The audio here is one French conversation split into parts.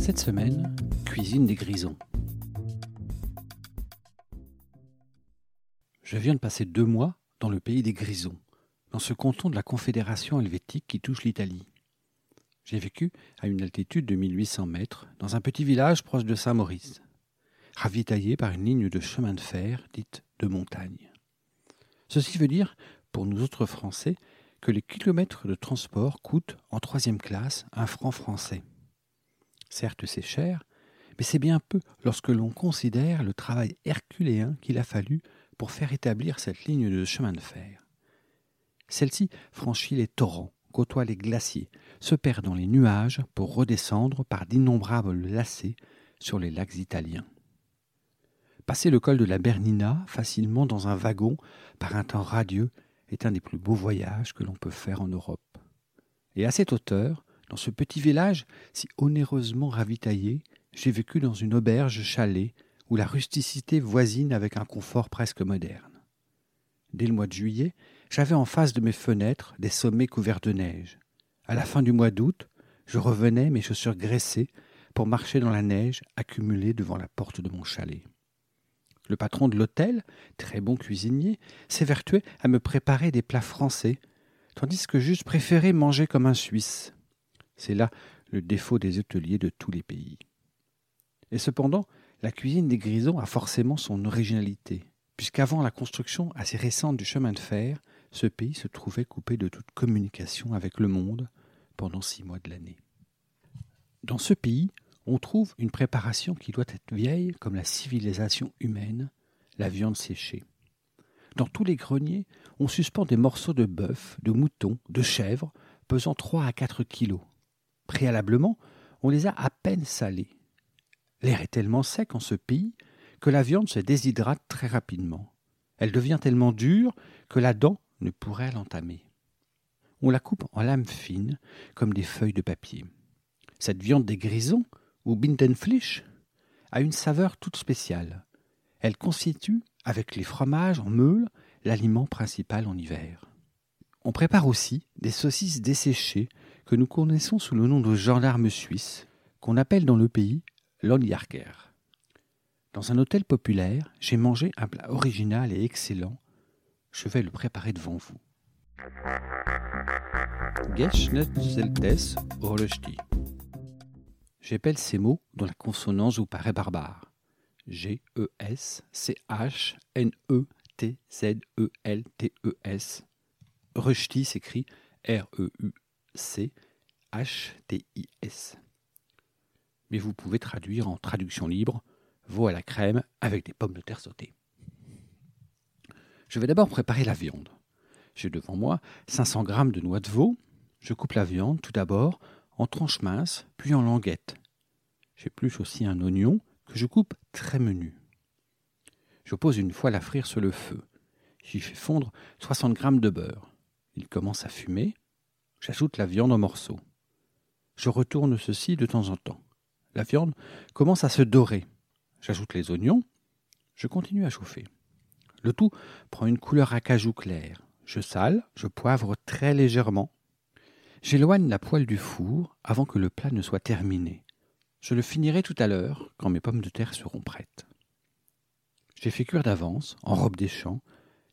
Cette semaine, cuisine des grisons. Je viens de passer deux mois dans le pays des Grisons, dans ce canton de la Confédération helvétique qui touche l'Italie. J'ai vécu à une altitude de 1800 mètres, dans un petit village proche de Saint-Maurice, ravitaillé par une ligne de chemin de fer dite de montagne. Ceci veut dire, pour nous autres Français, que les kilomètres de transport coûtent, en troisième classe, un franc français. Certes, c'est cher, mais c'est bien peu lorsque l'on considère le travail herculéen qu'il a fallu pour faire établir cette ligne de chemin de fer. Celle-ci franchit les torrents, côtoie les glaciers, se perd dans les nuages pour redescendre par d'innombrables lacets sur les lacs italiens. Passer le col de la Bernina facilement dans un wagon par un temps radieux est un des plus beaux voyages que l'on peut faire en Europe. Et à cette hauteur, dans ce petit village si onéreusement ravitaillé, j'ai vécu dans une auberge chalet où la rusticité voisine avec un confort presque moderne. Dès le mois de juillet, j'avais en face de mes fenêtres des sommets couverts de neige. À la fin du mois d'août, je revenais, mes chaussures graissées, pour marcher dans la neige accumulée devant la porte de mon chalet. Le patron de l'hôtel, très bon cuisinier, s'évertuait à me préparer des plats français, tandis que j'eusse préféré manger comme un Suisse. C'est là le défaut des hôteliers de tous les pays. Et cependant, la cuisine des Grisons a forcément son originalité, puisqu'avant la construction assez récente du chemin de fer, ce pays se trouvait coupé de toute communication avec le monde pendant six mois de l'année. Dans ce pays, on trouve une préparation qui doit être vieille comme la civilisation humaine, la viande séchée. Dans tous les greniers, on suspend des morceaux de bœuf, de mouton, de chèvre, pesant trois à quatre kilos. Préalablement, on les a à peine salés. L'air est tellement sec en ce pays que la viande se déshydrate très rapidement. Elle devient tellement dure que la dent ne pourrait l'entamer. On la coupe en lames fines, comme des feuilles de papier. Cette viande des grisons, ou Bindenfleisch, a une saveur toute spéciale. Elle constitue, avec les fromages en meule, l'aliment principal en hiver. On prépare aussi des saucisses desséchées que nous connaissons sous le nom de gendarme suisse, qu'on appelle dans le pays Longjarker. Dans un hôtel populaire, j'ai mangé un plat original et excellent. Je vais le préparer devant vous. Geschnetzeltes. J'appelle ces mots dont la consonance vous paraît barbare. G-E-S-C-H-N-E-T-Z-E-L-T-E-S. Rechti s'écrit R-E-U-C-H-T-I-S mais vous pouvez traduire en traduction libre veau à la crème avec des pommes de terre sautées. Je vais d'abord préparer la viande. J'ai devant moi 500 g de noix de veau. Je coupe la viande tout d'abord en tranches minces, puis en languettes. J'épluche aussi un oignon que je coupe très menu. Je pose une fois à frire sur le feu. J'y fais fondre 60 g de beurre. Il commence à fumer. J'ajoute la viande en morceaux. Je retourne ceci de temps en temps. La viande commence à se dorer. J'ajoute les oignons. Je continue à chauffer. Le tout prend une couleur acajou clair. Je sale, je poivre très légèrement. J'éloigne la poêle du four avant que le plat ne soit terminé. Je le finirai tout à l'heure quand mes pommes de terre seront prêtes. J'ai fait cuire d'avance, en robe des champs,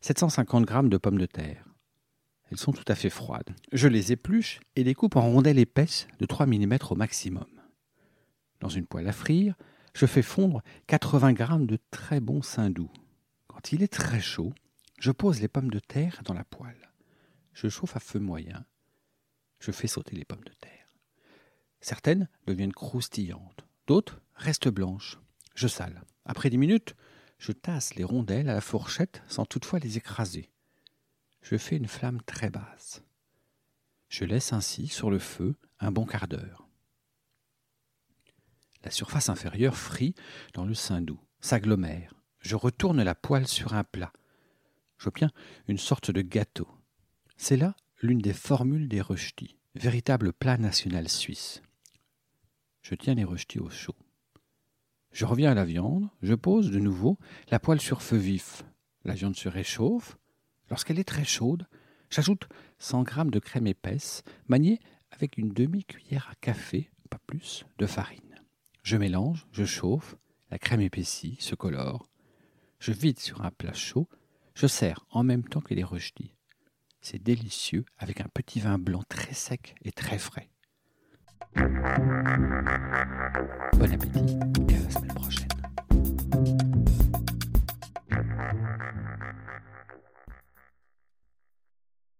750 g de pommes de terre. Elles sont tout à fait froides. Je les épluche et les coupe en rondelles épaisses de 3 mm au maximum. Dans une poêle à frire, je fais fondre 80 g de très bon saindoux. Quand il est très chaud, je pose les pommes de terre dans la poêle. Je chauffe à feu moyen. Je fais sauter les pommes de terre. Certaines deviennent croustillantes, d'autres restent blanches. Je sale. Après dix minutes, je tasse les rondelles à la fourchette sans toutefois les écraser. Je fais une flamme très basse. Je laisse ainsi sur le feu un bon quart d'heure. La surface inférieure frit dans le sein doux, s'agglomère. Je retourne la poêle sur un plat. J'obtiens une sorte de gâteau. C'est là l'une des formules des rösti, véritable plat national suisse. Je tiens les rösti au chaud. Je reviens à la viande, je pose de nouveau la poêle sur feu vif. La viande se réchauffe. Lorsqu'elle est très chaude, j'ajoute 100 g de crème épaisse, maniée avec une demi-cuillère à café, pas plus, de farine. Je mélange, je chauffe, la crème épaissit, se colore. Je vide sur un plat chaud, je sers en même temps que les rösti. C'est délicieux avec un petit vin blanc très sec et très frais. Bon appétit